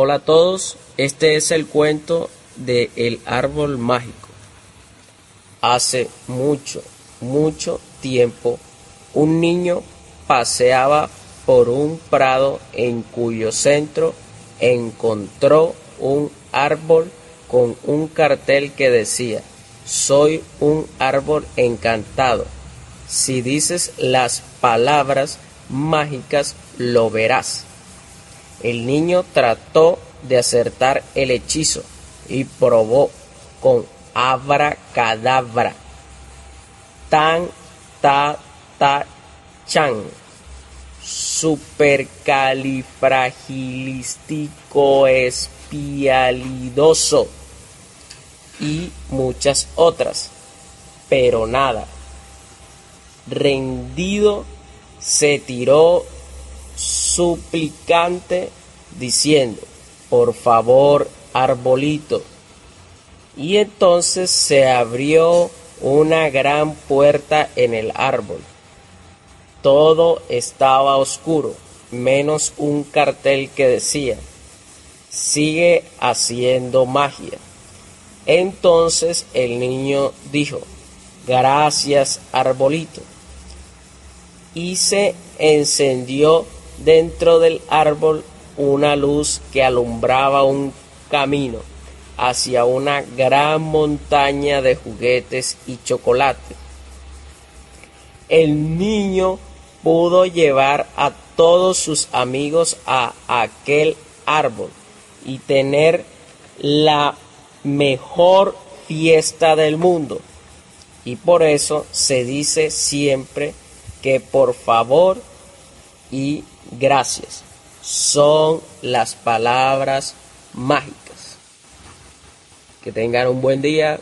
Hola a todos, este es el cuento de El árbol mágico. Hace mucho, mucho tiempo, un niño paseaba por un prado en cuyo centro encontró un árbol con un cartel que decía, soy un árbol encantado. Si dices las palabras mágicas, lo verás. El niño trató de acertar el hechizo y probó con abracadabra. Tan, ta, ta, chan. Supercalifragilístico espialidoso. Y muchas otras. Pero nada. Rendido se tiró suplicante diciendo, por favor, arbolito. Y entonces se abrió una gran puerta en el árbol. Todo estaba oscuro, menos un cartel que decía, sigue haciendo magia. Entonces el niño dijo, gracias arbolito. Y se encendió dentro del árbol una luz que alumbraba un camino hacia una gran montaña de juguetes y chocolate. El niño pudo llevar a todos sus amigos a aquel árbol y tener la mejor fiesta del mundo. Y por eso se dice siempre que por favor y gracias son las palabras mágicas. Que tengan un buen día.